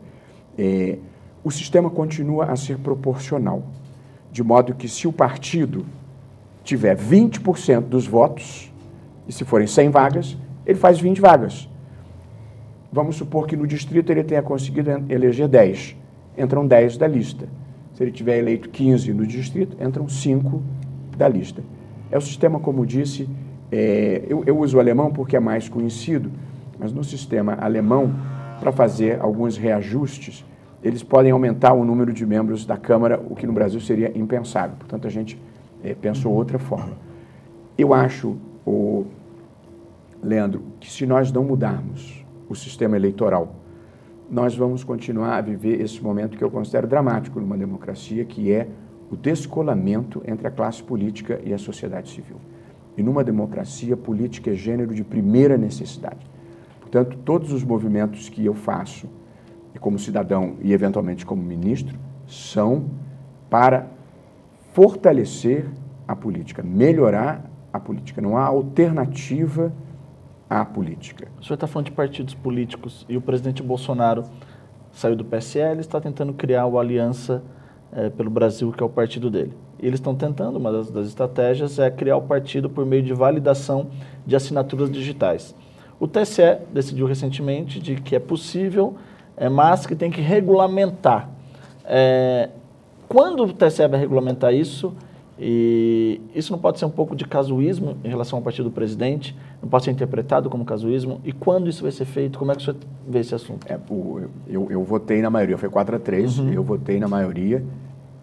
É, o sistema continua a ser proporcional, de modo que se o partido tiver 20% dos votos, e se forem 100 vagas, ele faz 20 vagas. Vamos supor que no distrito ele tenha conseguido eleger 10. Entram 10 da lista. Se ele tiver eleito 15 no distrito, entram 5 da lista. É o sistema, como disse, é, eu, eu uso o alemão porque é mais conhecido, mas no sistema alemão, para fazer alguns reajustes, eles podem aumentar o número de membros da Câmara, o que no Brasil seria impensável. Portanto, a gente é, pensou outra forma. Eu acho, o Leandro, que se nós não mudarmos o sistema eleitoral, nós vamos continuar a viver esse momento que eu considero dramático numa democracia, que é o descolamento entre a classe política e a sociedade civil. E numa democracia, política é gênero de primeira necessidade. Portanto, todos os movimentos que eu faço, como cidadão e eventualmente como ministro, são para fortalecer a política, melhorar a política. Não há alternativa à política. O senhor está falando de partidos políticos e o presidente Bolsonaro saiu do PSL, está tentando criar uma aliança é, pelo Brasil, que é o partido dele. eles estão tentando, uma das, das, estratégias é criar o partido por meio de validação de assinaturas digitais. O TSE decidiu recentemente de que é possível, é, mas que tem que regulamentar. É, quando o TSE vai regulamentar isso, e isso não pode ser um pouco de casuísmo em relação ao partido do presidente, não pode ser interpretado como casuísmo. E quando isso vai ser feito? Como é que você vê esse assunto? É, eu, eu votei na maioria, foi 4 a 3, uhum. eu votei na maioria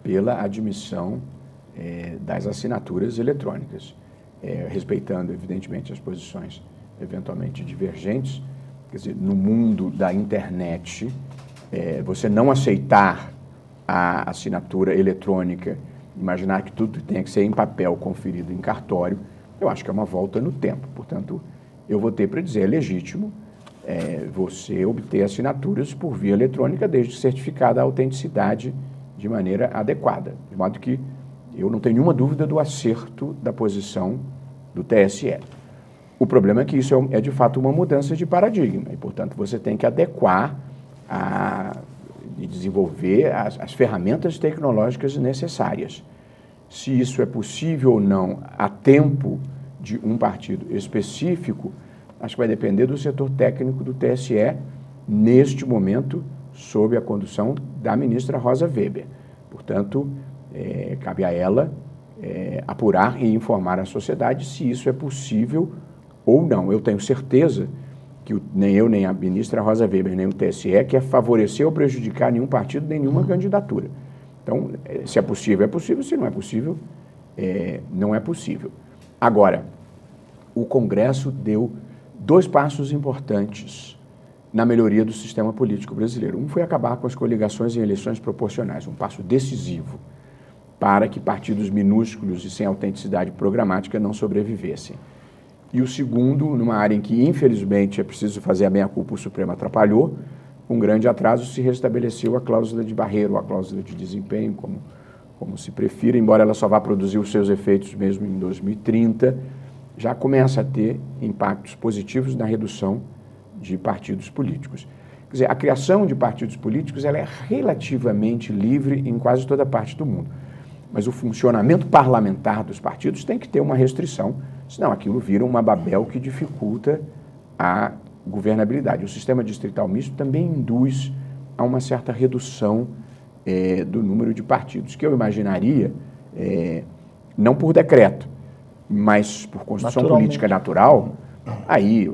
pela admissão é, das assinaturas eletrônicas, é, respeitando, evidentemente, as posições eventualmente divergentes. Quer dizer, no mundo da internet, é, você não aceitar a assinatura eletrônica imaginar que tudo tenha que ser em papel, conferido em cartório, eu acho que é uma volta no tempo. Portanto, eu vou ter para dizer, é legítimo você obter assinaturas por via eletrônica, desde certificada a autenticidade de maneira adequada. De modo que eu não tenho nenhuma dúvida do acerto da posição do TSE. O problema é que isso é, é de fato uma mudança de paradigma e, portanto, você tem que adequar a e desenvolver as, as ferramentas tecnológicas necessárias. Se isso é possível ou não a tempo de um partido específico, acho que vai depender do setor técnico do TSE, neste momento, sob a condução da ministra Rosa Weber. Portanto, é, cabe a ela é, apurar e informar a sociedade se isso é possível ou não. Eu tenho certeza que nem eu, nem a ministra Rosa Weber, nem o TSE quer favorecer ou prejudicar nenhum partido, nenhuma uhum. candidatura. Então, é, se é possível, é possível, se não é possível, é, não é possível. Agora, o Congresso deu dois passos importantes na melhoria do sistema político brasileiro. Um foi acabar com as coligações em eleições proporcionais, um passo decisivo para que partidos minúsculos e sem autenticidade programática não sobrevivessem. E o segundo, numa área em que, infelizmente, é preciso fazer a meia-culpa, o Supremo atrapalhou, com grande atraso se restabeleceu a cláusula de barreira, ou a cláusula de desempenho, como, como se prefira, embora ela só vá produzir os seus efeitos mesmo em 2030, já começa a ter impactos positivos na redução de partidos políticos. Quer dizer, a criação de partidos políticos ela é relativamente livre em quase toda parte do mundo. Mas o funcionamento parlamentar dos partidos tem que ter uma restrição, senão aquilo vira uma babel que dificulta a governabilidade. O sistema distrital misto também induz a uma certa redução é, do número de partidos, que eu imaginaria, é, não por decreto, mas por construção política natural, aí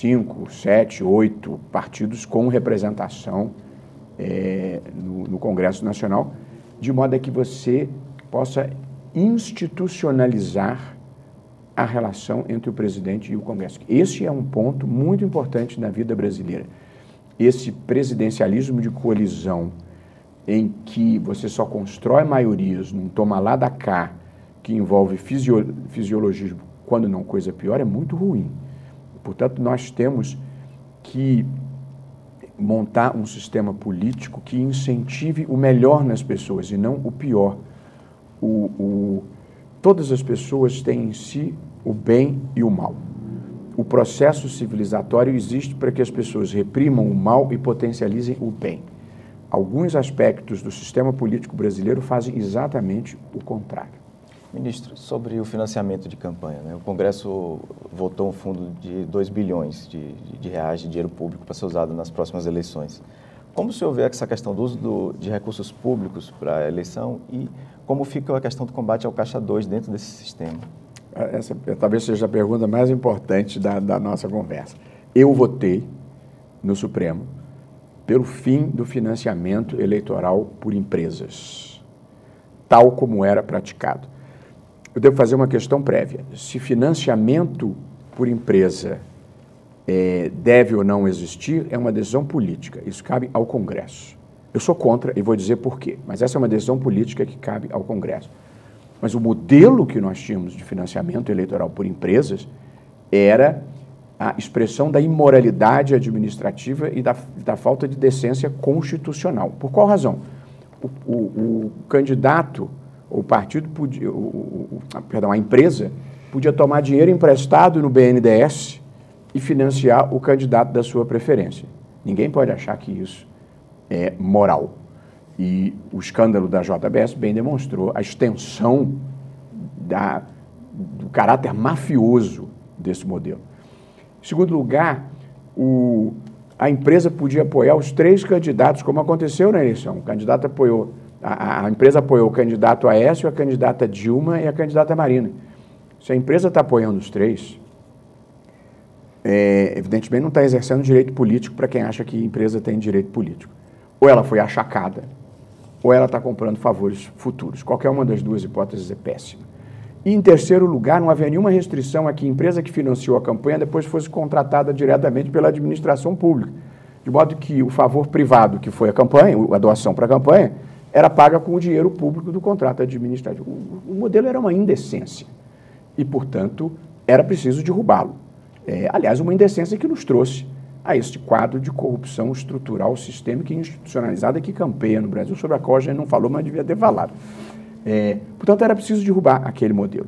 cinco, sete, oito partidos com representação é, no, no Congresso Nacional, de modo a que você possa institucionalizar a relação entre o presidente e o Congresso. Esse é um ponto muito importante na vida brasileira. Esse presidencialismo de coalizão, em que você só constrói maiorias num toma lá da cá, que envolve fisio fisiologismo, quando não coisa pior, é muito ruim. Portanto, nós temos que montar um sistema político que incentive o melhor nas pessoas e não o pior. O, o, todas as pessoas têm em si o bem e o mal. O processo civilizatório existe para que as pessoas reprimam o mal e potencializem o bem. Alguns aspectos do sistema político brasileiro fazem exatamente o contrário. Ministro, sobre o financiamento de campanha, né? o Congresso votou um fundo de 2 bilhões de, de, reais de dinheiro público para ser usado nas próximas eleições. Como o senhor vê essa questão do uso do, de recursos públicos para a eleição e como fica a questão do combate ao Caixa 2 dentro desse sistema? Essa talvez seja a pergunta mais importante da, da nossa conversa. Eu votei no Supremo pelo fim do financiamento eleitoral por empresas, tal como era praticado eu devo fazer uma questão prévia. Se financiamento por empresa é, deve ou não existir, é uma decisão política. Isso cabe ao Congresso. Eu sou contra e vou dizer por quê, mas essa é uma decisão política que cabe ao Congresso. Mas o modelo que nós tínhamos de financiamento eleitoral por empresas era a expressão da imoralidade administrativa e da, da falta de decência constitucional. Por qual razão? o, o, o candidato o partido podia, o, o, perdão, a empresa podia tomar dinheiro emprestado no BNDES e financiar o candidato da sua preferência. Ninguém pode achar que isso é moral. E o escândalo da JBS bem demonstrou a extensão da, do caráter mafioso desse modelo. Em segundo lugar, o, a empresa podia apoiar os três candidatos, como aconteceu na eleição. O candidato apoiou a, a, empresa apoiou o candidato Aécio, a candidata Dilma e a candidata Marina. Se a empresa está apoiando os três, é, evidentemente não está exercendo direito político para quem acha que a empresa tem direito político. Ou ela foi achacada, ou ela está comprando favores futuros. Qualquer uma das duas hipóteses é péssima. E, em terceiro lugar, não havia nenhuma restrição a que a empresa que financiou a campanha depois fosse contratada diretamente pela administração pública. De modo que o favor privado, que foi a campanha, a doação para a campanha, era paga com o dinheiro público do contrato administrativo. O, modelo era uma indecência e, portanto, era preciso derrubá-lo. É, aliás, uma indecência que nos trouxe a este quadro de corrupção estrutural, sistêmica e institucionalizada que campeia no Brasil, sobre a qual a gente não falou, mas devia ter falado. É, portanto, era preciso derrubar aquele modelo.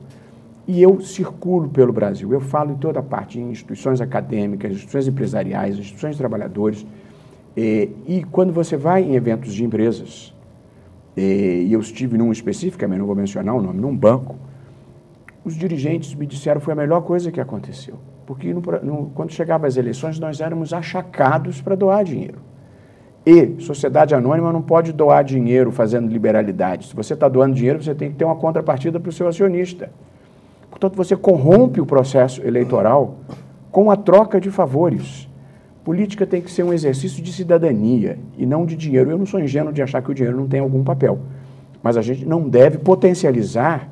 E eu circulo pelo Brasil, eu falo em toda parte, em instituições acadêmicas, instituições empresariais, instituições de trabalhadores. É, e quando você vai em eventos de empresas, e eu estive num específico, mas não vou mencionar o nome, num banco, os dirigentes me disseram que foi a melhor coisa que aconteceu. Porque no, no, quando chegava as eleições, nós éramos achacados para doar dinheiro. E sociedade anônima não pode doar dinheiro fazendo liberalidade. Se você está doando dinheiro, você tem que ter uma contrapartida para o seu acionista. Portanto, você corrompe o processo eleitoral com a troca de favores. Política tem que ser um exercício de cidadania e não de dinheiro. Eu não sou ingênuo de achar que o dinheiro não tem algum papel, mas a gente não deve potencializar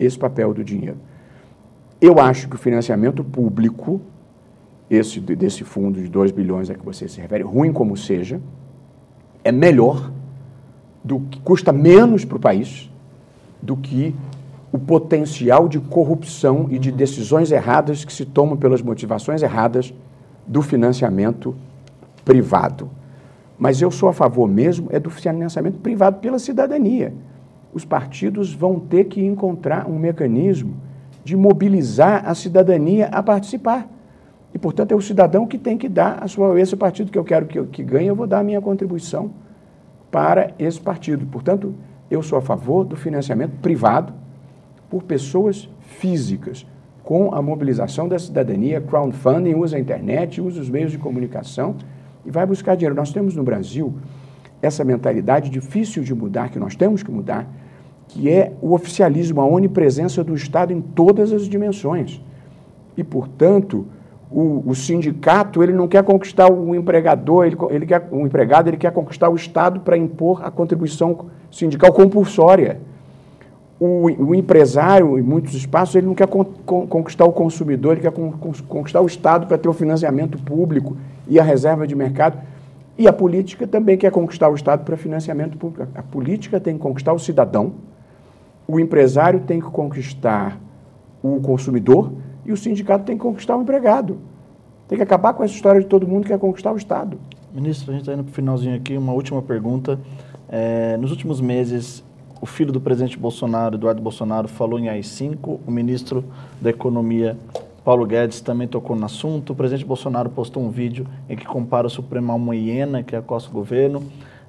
esse papel do dinheiro. Eu acho que o financiamento público, esse desse fundo de 2 bilhões a que você se refere, ruim como seja, é melhor, do que custa menos para o país do que o potencial de corrupção e de decisões erradas que se tomam pelas motivações erradas do financiamento privado. Mas eu sou a favor mesmo é do financiamento privado pela cidadania. Os partidos vão ter que encontrar um mecanismo de mobilizar a cidadania a participar. E, portanto, é o cidadão que tem que dar a sua. Esse partido que eu quero que, que ganhe, eu vou dar a minha contribuição para esse partido. Portanto, eu sou a favor do financiamento privado por pessoas físicas, com a mobilização da cidadania, crowdfunding, usa a internet, usa os meios de comunicação e vai buscar dinheiro. Nós temos no Brasil essa mentalidade difícil de mudar, que nós temos que mudar, que é o oficialismo, a onipresença do Estado em todas as dimensões. E, portanto, o, o sindicato ele não quer conquistar o empregador, ele, ele quer, o empregado ele quer conquistar o Estado para impor a contribuição sindical compulsória o, o, empresário, em muitos espaços, ele não quer con, con, conquistar o consumidor, ele quer con, conquistar o Estado para ter o financiamento público e a reserva de mercado. E a política também quer conquistar o Estado para financiamento público. A política tem que conquistar o cidadão, o empresário tem que conquistar o consumidor e o sindicato tem que conquistar o empregado. Tem que acabar com essa história de todo mundo que quer conquistar o Estado. Ministro, a gente está indo para o finalzinho aqui, uma última pergunta. É, nos últimos meses, o filho do presidente Bolsonaro, Eduardo Bolsonaro, falou em AI-5. O ministro da Economia, Paulo Guedes, também tocou no assunto. O presidente Bolsonaro postou um vídeo em que compara o Supremo a uma hiena que acosta o governo.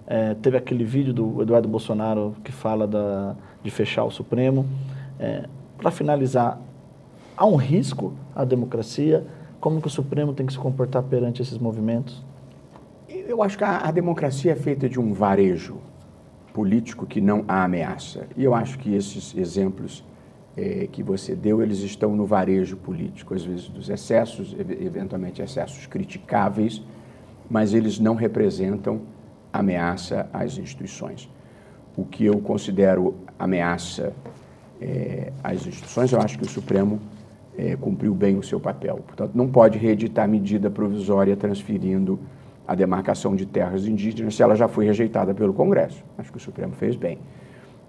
É, teve aquele vídeo do Eduardo Bolsonaro que fala da, de fechar o Supremo. É, Para finalizar, há um risco à democracia? Como que o Supremo tem que se comportar perante esses movimentos? Eu acho que a, a democracia é feita de um varejo político que não há ameaça. E eu acho que esses exemplos é, que você deu, eles estão no varejo político, às vezes dos excessos, eventualmente excessos criticáveis, mas eles não representam ameaça às instituições. O que eu considero ameaça é, às instituições, eu acho que o Supremo é, cumpriu bem o seu papel. Portanto, não pode reeditar medida provisória transferindo a demarcação de terras indígenas se ela já foi rejeitada pelo Congresso. Acho que o Supremo fez bem.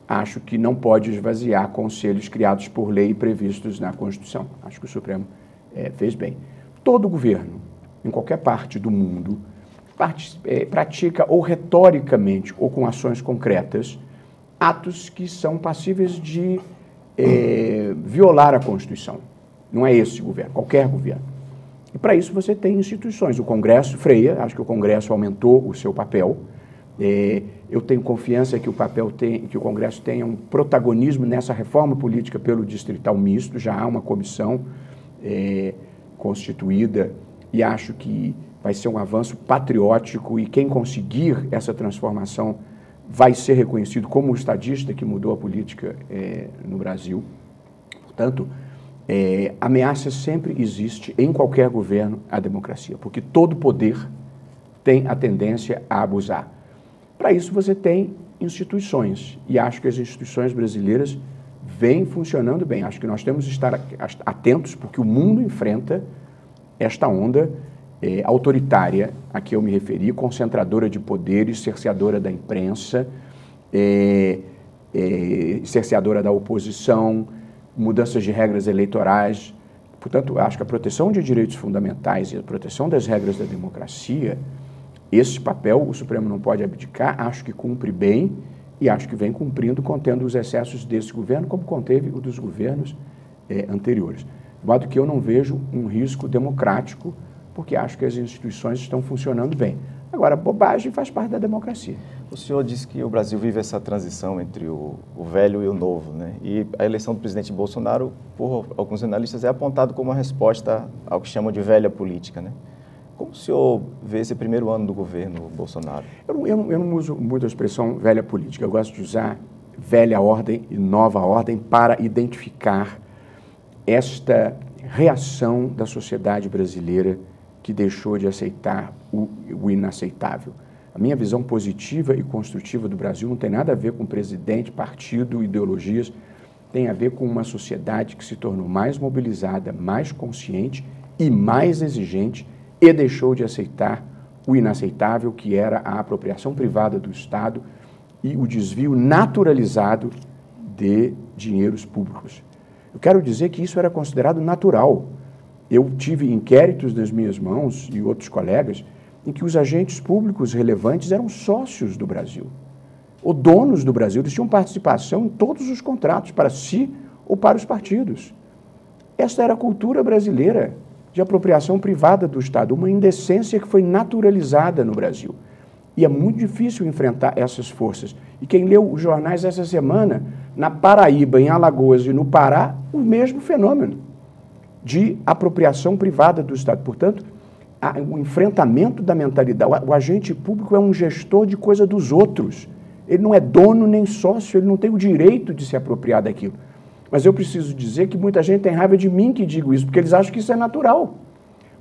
Acho que não pode esvaziar conselhos criados por lei e previstos na Constituição. Acho que o Supremo é, fez bem. Todo governo, em qualquer parte do mundo, part, é, pratica ou retoricamente ou com ações concretas atos que são passíveis de é, violar a Constituição. Não é esse governo, qualquer governo. E para isso você tem instituições. O Congresso freia, acho que o Congresso aumentou o seu papel. É, eu tenho confiança que o papel tem, que o Congresso tenha um protagonismo nessa reforma política pelo distrital misto. Já há uma comissão é, constituída e acho que vai ser um avanço patriótico e quem conseguir essa transformação vai ser reconhecido como o estadista que mudou a política é, no Brasil. Portanto, é, ameaça sempre existe em qualquer governo à democracia, porque todo poder tem a tendência a abusar. Para isso você tem instituições, e acho que as instituições brasileiras vêm funcionando bem. Acho que nós temos que estar atentos, porque o mundo enfrenta esta onda é, autoritária a que eu me referi, concentradora de poderes, cerceadora da imprensa, é, é, cerceadora da oposição, mudanças de regras eleitorais. Portanto, acho que a proteção de direitos fundamentais e a proteção das regras da democracia, esse papel o Supremo não pode abdicar, acho que cumpre bem e acho que vem cumprindo, contendo os excessos desse governo, como conteve o dos governos eh, anteriores. De modo que eu não vejo um risco democrático, porque acho que as instituições estão funcionando bem. Agora, bobagem faz parte da democracia. O senhor disse que o Brasil vive essa transição entre o, o, velho e o novo, né? E a eleição do presidente Bolsonaro, por alguns analistas, é apontado como uma resposta ao que chamam de velha política, né? Como o senhor vê esse primeiro ano do governo Bolsonaro? Eu não, eu não, eu não uso muito a expressão velha política. Eu gosto de usar velha ordem e nova ordem para identificar esta reação da sociedade brasileira que deixou de aceitar o, o inaceitável. A minha visão positiva e construtiva do Brasil não tem nada a ver com presidente, partido, ideologias, tem a ver com uma sociedade que se tornou mais mobilizada, mais consciente e mais exigente e deixou de aceitar o inaceitável, que era a apropriação privada do Estado e o desvio naturalizado de dinheiros públicos. Eu quero dizer que isso era considerado natural. Eu tive inquéritos nas minhas mãos e outros colegas em que os agentes públicos relevantes eram sócios do Brasil, ou donos do Brasil, eles tinham participação em todos os contratos, para si ou para os partidos. Esta era a cultura brasileira de apropriação privada do Estado, uma indecência que foi naturalizada no Brasil. E é muito difícil enfrentar essas forças. E quem leu os jornais essa semana, na Paraíba, em Alagoas e no Pará, o mesmo fenômeno de apropriação privada do Estado. Portanto, o enfrentamento da mentalidade. O, o agente público é um gestor de coisa dos outros. Ele não é dono nem sócio, ele não tem o direito de se apropriar daquilo. Mas eu preciso dizer que muita gente tem raiva de mim que digo isso, porque eles acham que isso é natural.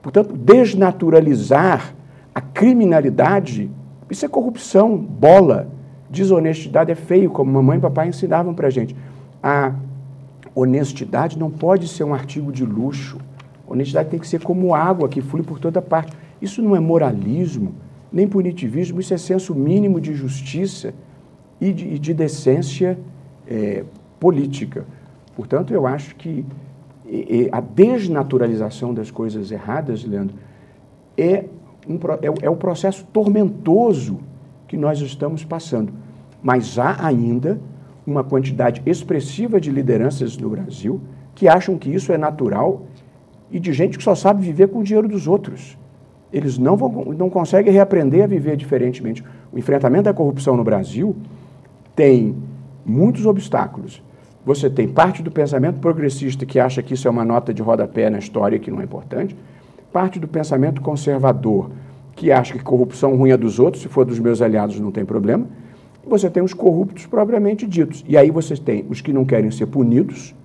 Portanto, desnaturalizar a criminalidade, isso é corrupção, bola. Desonestidade é feio, como mamãe e papai ensinavam para a gente. A honestidade não pode ser um artigo de luxo. Honestidade tem que ser como água que flui por toda parte. Isso não é moralismo, nem punitivismo, isso é senso mínimo de justiça e de, de decência é, política. Portanto, eu acho que e, e a desnaturalização das coisas erradas, Leandro, é, um, é, é o processo tormentoso que nós estamos passando. Mas há ainda uma quantidade expressiva de lideranças no Brasil que acham que isso é natural e de gente que só sabe viver com o dinheiro dos outros. Eles não, vão, não conseguem reaprender a viver diferentemente. O enfrentamento da corrupção no Brasil tem muitos obstáculos. Você tem parte do pensamento progressista que acha que isso é uma nota de rodapé na história que não é importante, parte do pensamento conservador que acha que corrupção ruim é dos outros, se for dos meus aliados não tem problema. Você tem os corruptos propriamente ditos. E aí você tem os que não querem ser punidos,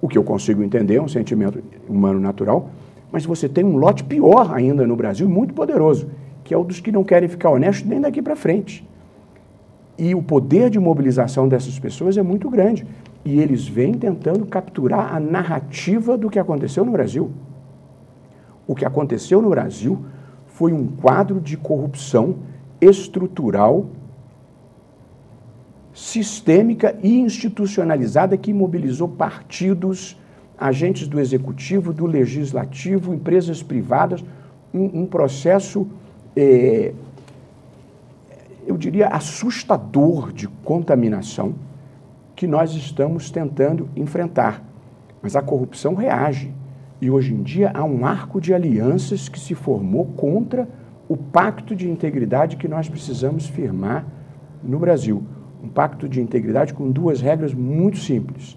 o que eu consigo entender, é um sentimento humano natural, mas você tem um lote pior ainda no Brasil, muito poderoso, que é o dos que não querem ficar honestos nem daqui para frente. E o poder de mobilização dessas pessoas é muito grande. E eles vêm tentando capturar a narrativa do que aconteceu no Brasil. O que aconteceu no Brasil foi um quadro de corrupção estrutural sistêmica e institucionalizada que mobilizou partidos, agentes do executivo, do legislativo, empresas privadas, um, um processo, é, eu diria, assustador de contaminação que nós estamos tentando enfrentar. Mas a corrupção reage. E hoje em dia há um arco de alianças que se formou contra o pacto de integridade que nós precisamos firmar no Brasil um pacto de integridade com duas regras muito simples.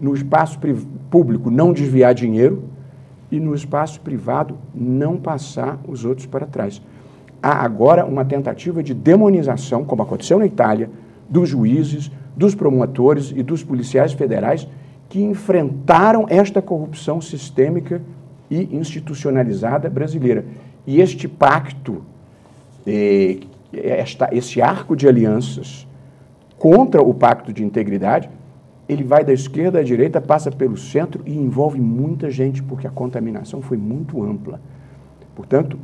No espaço público, não desviar dinheiro e no espaço privado, não passar os outros para trás. Há agora uma tentativa de demonização, como aconteceu na Itália, dos juízes, dos promotores e dos policiais federais que enfrentaram esta corrupção sistêmica e institucionalizada brasileira. E este pacto, eh, esta, esse arco de alianças, contra o pacto de integridade, ele vai da esquerda à direita, passa pelo centro e envolve muita gente, porque a contaminação foi muito ampla. Portanto,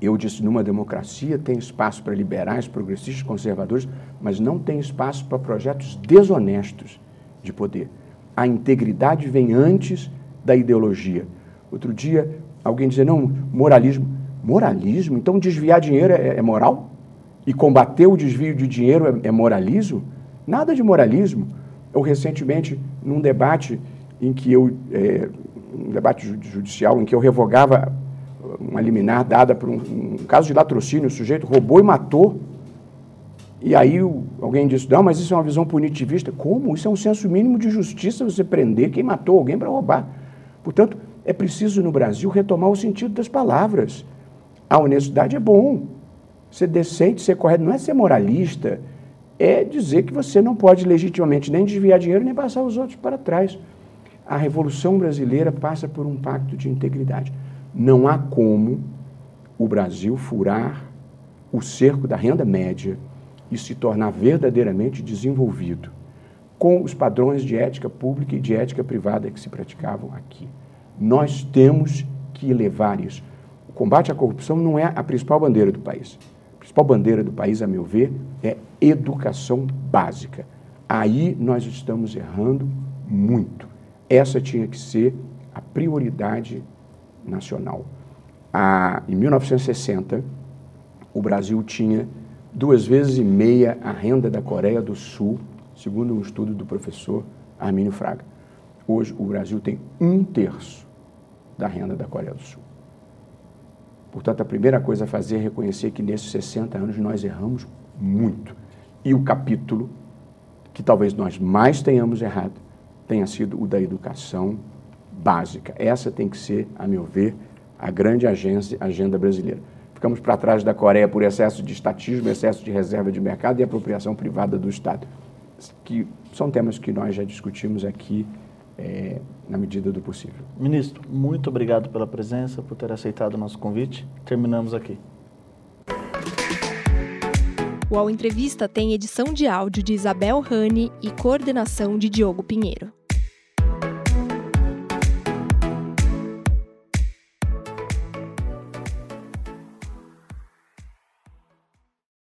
eu disse, numa democracia tem espaço para liberais, progressistas, conservadores, mas não tem espaço para projetos desonestos de poder. A integridade vem antes da ideologia. Outro dia, alguém dizia, não, moralismo. Moralismo? Então desviar dinheiro é, é moral? E combater o desvio de dinheiro é, é moralismo? Nada de moralismo. Eu recentemente, num debate em que eu, é, um debate judicial, em que eu revogava uma liminar dada por um, um, caso de latrocínio, o sujeito roubou e matou. E aí o, alguém disse, não, mas isso é uma visão punitivista. Como? Isso é um senso mínimo de justiça você prender quem matou alguém para roubar. Portanto, é preciso no Brasil retomar o sentido das palavras. A honestidade é bom. Ser decente, ser correto, não é ser moralista, é dizer que você não pode legitimamente nem desviar dinheiro nem passar os outros para trás. A Revolução Brasileira passa por um pacto de integridade. Não há como o Brasil furar o cerco da renda média e se tornar verdadeiramente desenvolvido com os padrões de ética pública e de ética privada que se praticavam aqui. Nós temos que levar isso. O combate à corrupção não é a principal bandeira do país. A principal bandeira do país, a meu ver, é educação básica. Aí nós estamos errando muito. Essa tinha que ser a prioridade nacional. Ah, em 1960, o Brasil tinha duas vezes e meia a renda da Coreia do Sul, segundo um estudo do professor Armínio Fraga. Hoje, o Brasil tem um terço da renda da Coreia do Sul. Portanto, a primeira coisa a fazer é reconhecer que nesses 60 anos nós erramos muito. E o capítulo que talvez nós mais tenhamos errado tenha sido o da educação básica. Essa tem que ser, a meu ver, a grande agência, agenda brasileira. Ficamos para trás da Coreia por excesso de estatismo, excesso de reserva de mercado e apropriação privada do Estado, que são temas que nós já discutimos aqui é, na medida do possível. Ministro, muito obrigado pela presença, por ter aceitado o nosso convite. Terminamos aqui. O Ao Entrevista tem edição de áudio de Isabel Rani e coordenação de Diogo Pinheiro.